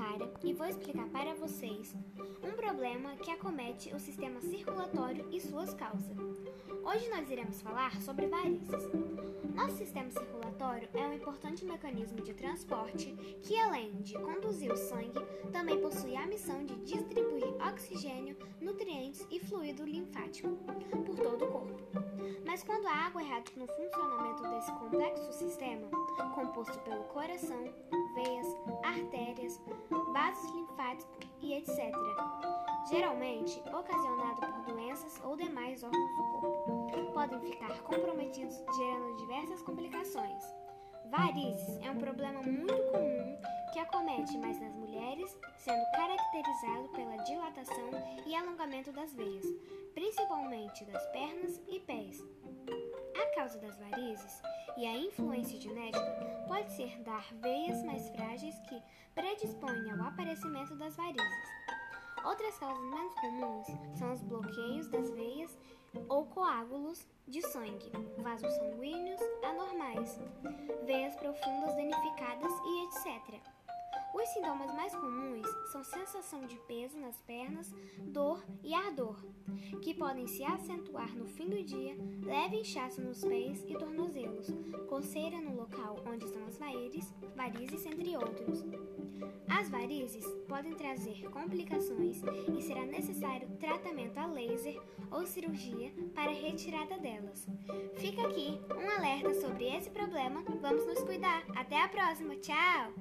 Clara e vou explicar para vocês um problema que acomete o sistema circulatório e suas causas. Hoje nós iremos falar sobre varizes. Nosso sistema circulatório é um importante mecanismo de transporte que, além de conduzir o sangue, também possui a missão de distribuir oxigênio, nutrientes e fluido linfático por todo o corpo. Mas quando há água errada no funcionamento desse complexo sistema, composto pelo coração, veias, artérias, geralmente ocasionado por doenças ou demais órgãos do corpo, podem ficar comprometidos, gerando diversas complicações. Varizes é um problema muito comum que acomete mais nas mulheres, sendo caracterizado pela dilatação e alongamento das veias, principalmente das pernas e pés. A causa das varizes e a influência genética pode ser dar veias mais frágeis que predispõem ao aparecimento das varizes. Outras causas menos comuns são os bloqueios das veias ou coágulos de sangue, vasos sanguíneos anormais, veias profundas danificadas e etc. Os sintomas mais comuns são sensação de peso nas pernas, dor e ardor, que podem se acentuar no fim do dia, leve inchaço nos pés e tornozelos, coceira no local onde varizes, varizes entre outros. As varizes podem trazer complicações e será necessário tratamento a laser ou cirurgia para retirada delas. Fica aqui um alerta sobre esse problema. Vamos nos cuidar. Até a próxima. Tchau!